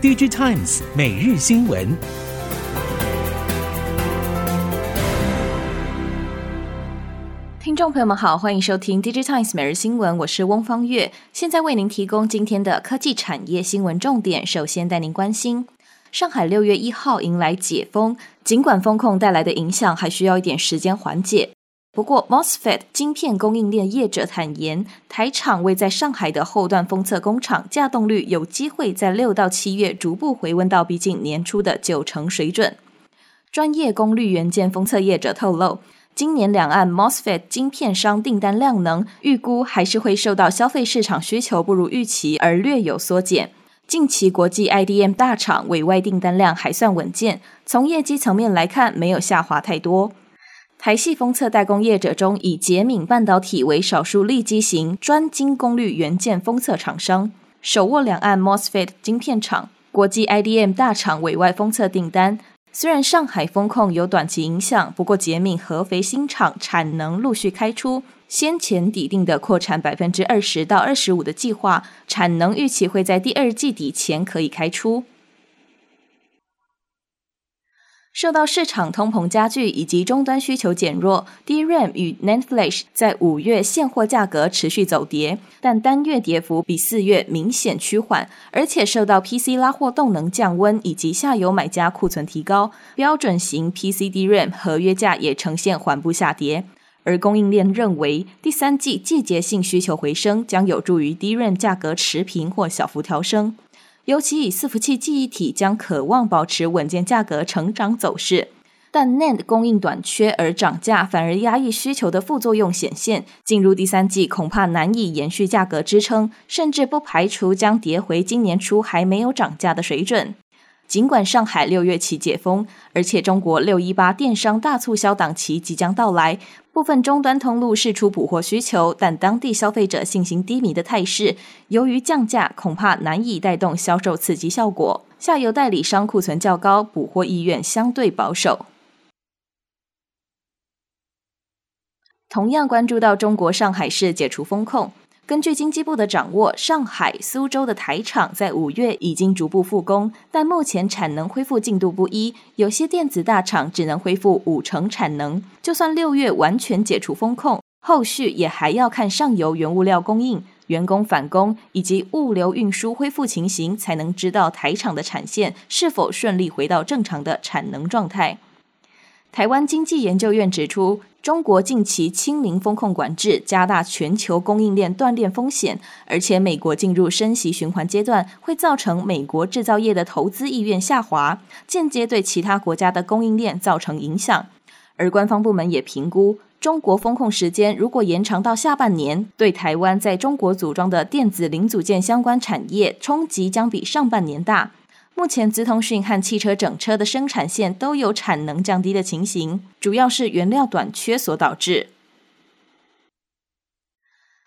DigiTimes 每日新闻。听众朋友们好，欢迎收听 DigiTimes 每日新闻，我是翁方月，现在为您提供今天的科技产业新闻重点。首先带您关心，上海六月一号迎来解封，尽管封控带来的影响还需要一点时间缓解。不过，MOSFET 晶片供应链业者坦言，台厂位在上海的后段封测工厂稼动率有机会在六到七月逐步回温到逼近年初的九成水准。专业功率元件封测业者透露，今年两岸 MOSFET 晶片商订单量能预估还是会受到消费市场需求不如预期而略有缩减。近期国际 IDM 大厂委外订单量还算稳健，从业绩层面来看，没有下滑太多。台系封测代工业者中，以捷敏半导体为少数利基型专精功率元件封测厂商，手握两岸 MOSFET 晶片厂、国际 IDM 大厂委外封测订单。虽然上海封控有短期影响，不过捷敏合肥新厂产能陆续开出，先前拟定的扩产百分之二十到二十五的计划，产能预期会在第二季底前可以开出。受到市场通膨加剧以及终端需求减弱，DRAM 与 NAND Flash 在五月现货价格持续走跌，但单月跌幅比四月明显趋缓，而且受到 PC 拉货动能降温以及下游买家库存提高，标准型 PC DRAM 合约价也呈现缓步下跌。而供应链认为，第三季季节性需求回升将有助于 DRAM 价格持平或小幅调升。尤其以伺服器记忆体将渴望保持稳健价格成长走势，但 NAND 供应短缺而涨价反而压抑需求的副作用显现，进入第三季恐怕难以延续价格支撑，甚至不排除将跌回今年初还没有涨价的水准。尽管上海六月起解封，而且中国六一八电商大促销档期即将到来，部分终端通路释出补货需求，但当地消费者信心低迷的态势，由于降价恐怕难以带动销售刺激效果。下游代理商库存较高，补货意愿相对保守。同样关注到中国上海市解除封控。根据经济部的掌握，上海、苏州的台厂在五月已经逐步复工，但目前产能恢复进度不一，有些电子大厂只能恢复五成产能。就算六月完全解除封控，后续也还要看上游原物料供应、员工返工以及物流运输恢复情形，才能知道台厂的产线是否顺利回到正常的产能状态。台湾经济研究院指出，中国近期清零风控管制，加大全球供应链断裂风险，而且美国进入升息循环阶段，会造成美国制造业的投资意愿下滑，间接对其他国家的供应链造成影响。而官方部门也评估，中国风控时间如果延长到下半年，对台湾在中国组装的电子零组件相关产业冲击将比上半年大。目前，资通讯和汽车整车的生产线都有产能降低的情形，主要是原料短缺所导致。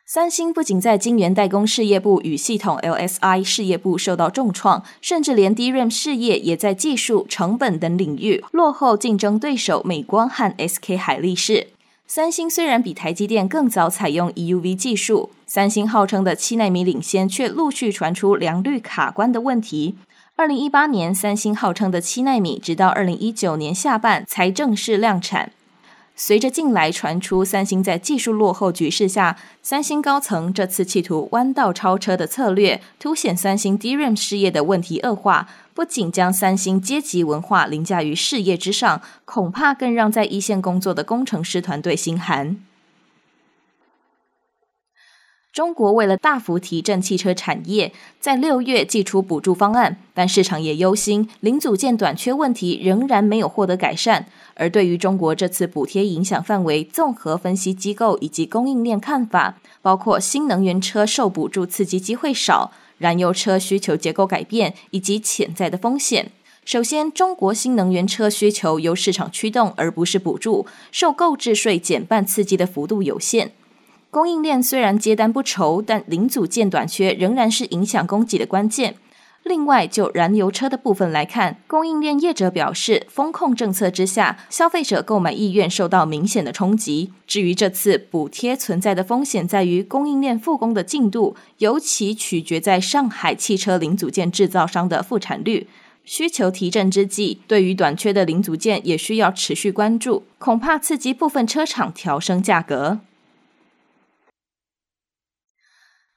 三星不仅在晶圆代工事业部与系统 LSI 事业部受到重创，甚至连 DRAM 事业也在技术、成本等领域落后竞争对手美光和 SK 海力士。三星虽然比台积电更早采用 EUV 技术，三星号称的七纳米领先，却陆续传出良率卡关的问题。二零一八年，三星号称的七纳米，直到二零一九年下半才正式量产。随着近来传出三星在技术落后局势下，三星高层这次企图弯道超车的策略，凸显三星 DRAM 事业的问题恶化，不仅将三星阶级文化凌驾于事业之上，恐怕更让在一线工作的工程师团队心寒。中国为了大幅提振汽车产业，在六月祭出补助方案，但市场也忧心零组件短缺问题仍然没有获得改善。而对于中国这次补贴影响范围，综合分析机构以及供应链看法，包括新能源车受补助刺激机会少，燃油车需求结构改变以及潜在的风险。首先，中国新能源车需求由市场驱动，而不是补助，受购置税减半刺激的幅度有限。供应链虽然接单不愁，但零组件短缺仍然是影响供给的关键。另外，就燃油车的部分来看，供应链业者表示，风控政策之下，消费者购买意愿受到明显的冲击。至于这次补贴存在的风险，在于供应链复工的进度，尤其取决在上海汽车零组件制造商的复产率。需求提振之际，对于短缺的零组件也需要持续关注，恐怕刺激部分车厂调升价格。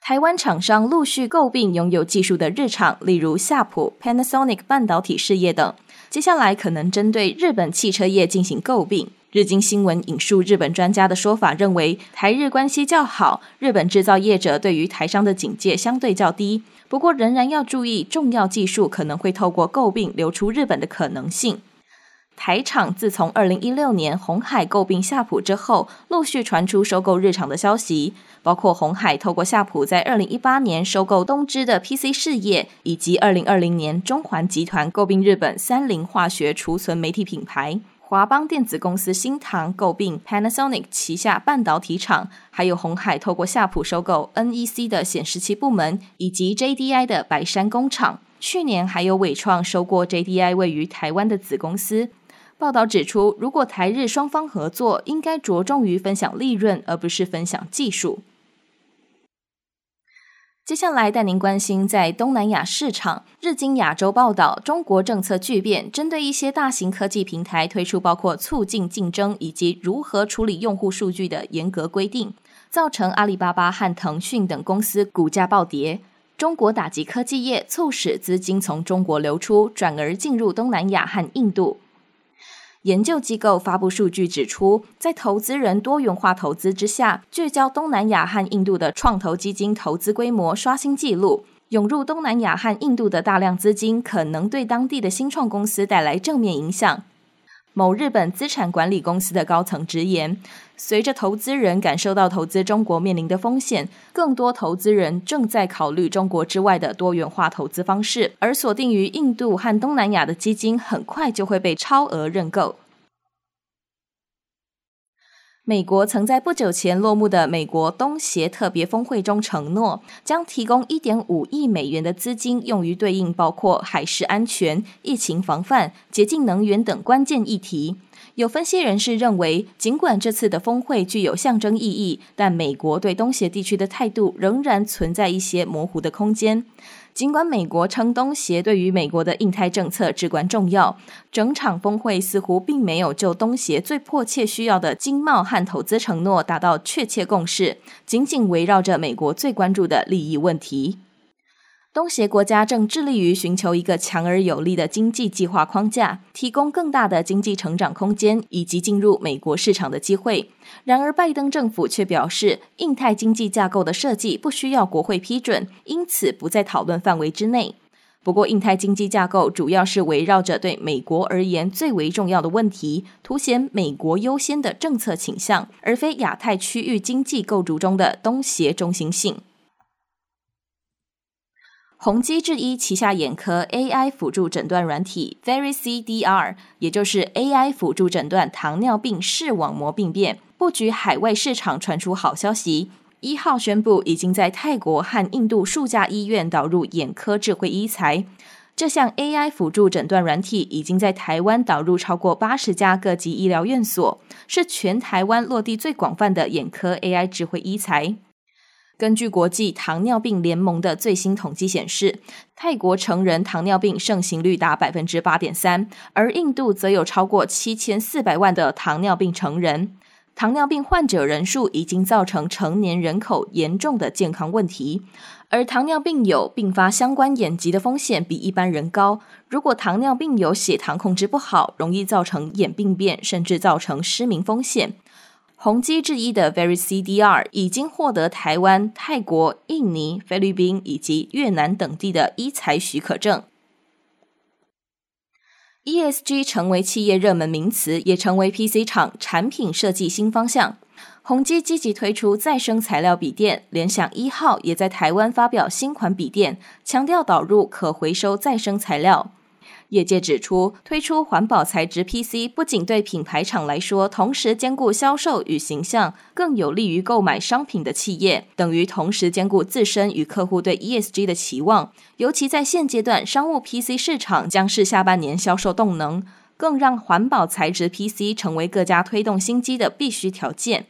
台湾厂商陆续诟病拥有技术的日厂，例如夏普、Panasonic 半导体事业等。接下来可能针对日本汽车业进行诟病。日经新闻引述日本专家的说法，认为台日关系较好，日本制造业者对于台商的警戒相对较低。不过，仍然要注意重要技术可能会透过诟病流出日本的可能性。台厂自从二零一六年红海购并夏普之后，陆续传出收购日厂的消息，包括红海透过夏普在二零一八年收购东芝的 PC 事业，以及二零二零年中环集团购并日本三菱化学储存媒体品牌，华邦电子公司新唐购并 Panasonic 旗下半导体厂，还有红海透过夏普收购 NEC 的显示器部门，以及 JDI 的白山工厂。去年还有纬创收过 JDI 位于台湾的子公司。报道指出，如果台日双方合作，应该着重于分享利润，而不是分享技术。接下来带您关心在东南亚市场。日经亚洲报道，中国政策巨变，针对一些大型科技平台推出包括促进竞争以及如何处理用户数据的严格规定，造成阿里巴巴和腾讯等公司股价暴跌。中国打击科技业，促使资金从中国流出，转而进入东南亚和印度。研究机构发布数据指出，在投资人多元化投资之下，聚焦东南亚和印度的创投基金投资规模刷新纪录。涌入东南亚和印度的大量资金，可能对当地的新创公司带来正面影响。某日本资产管理公司的高层直言，随着投资人感受到投资中国面临的风险，更多投资人正在考虑中国之外的多元化投资方式，而锁定于印度和东南亚的基金很快就会被超额认购。美国曾在不久前落幕的美国东协特别峰会中承诺，将提供一点五亿美元的资金，用于对应包括海事安全、疫情防范、洁净能源等关键议题。有分析人士认为，尽管这次的峰会具有象征意义，但美国对东协地区的态度仍然存在一些模糊的空间。尽管美国称东协对于美国的印太政策至关重要，整场峰会似乎并没有就东协最迫切需要的经贸和投资承诺达到确切共识，仅仅围绕着美国最关注的利益问题。东协国家正致力于寻求一个强而有力的经济计划框架，提供更大的经济成长空间以及进入美国市场的机会。然而，拜登政府却表示，印太经济架构的设计不需要国会批准，因此不在讨论范围之内。不过，印太经济架构主要是围绕着对美国而言最为重要的问题，凸显美国优先的政策倾向，而非亚太区域经济构筑中的东协中心性。宏基智医旗下眼科 AI 辅助诊断软体 VeryCDR，也就是 AI 辅助诊断糖尿病视网膜病变，布局海外市场，传出好消息。一号宣布已经在泰国和印度数家医院导入眼科智慧医材。这项 AI 辅助诊断软体已经在台湾导入超过八十家各级医疗院所，是全台湾落地最广泛的眼科 AI 智慧医材。根据国际糖尿病联盟的最新统计显示，泰国成人糖尿病盛行率达百分之八点三，而印度则有超过七千四百万的糖尿病成人。糖尿病患者人数已经造成成年人口严重的健康问题，而糖尿病有并发相关眼疾的风险比一般人高。如果糖尿病有血糖控制不好，容易造成眼病变，甚至造成失明风险。宏基智医的 VeryCDR 已经获得台湾、泰国、印尼、菲律宾以及越南等地的医材许可证。ESG 成为企业热门名词，也成为 PC 厂产品设计新方向。宏基积极推出再生材料笔电，联想一号也在台湾发表新款笔电，强调导入可回收再生材料。业界指出，推出环保材质 PC 不仅对品牌厂来说，同时兼顾销售与形象，更有利于购买商品的企业，等于同时兼顾自身与客户对 ESG 的期望。尤其在现阶段，商务 PC 市场将是下半年销售动能，更让环保材质 PC 成为各家推动新机的必须条件。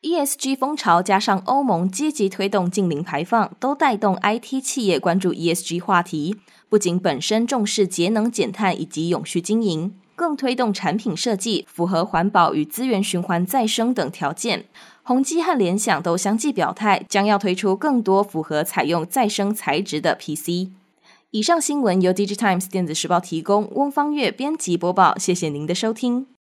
ESG 风潮加上欧盟积极推动净零排放，都带动 IT 企业关注 ESG 话题。不仅本身重视节能减碳以及永续经营，更推动产品设计符合环保与资源循环再生等条件。宏基和联想都相继表态，将要推出更多符合采用再生材质的 PC。以上新闻由 DigiTimes 电子时报提供，翁方月编辑播报。谢谢您的收听。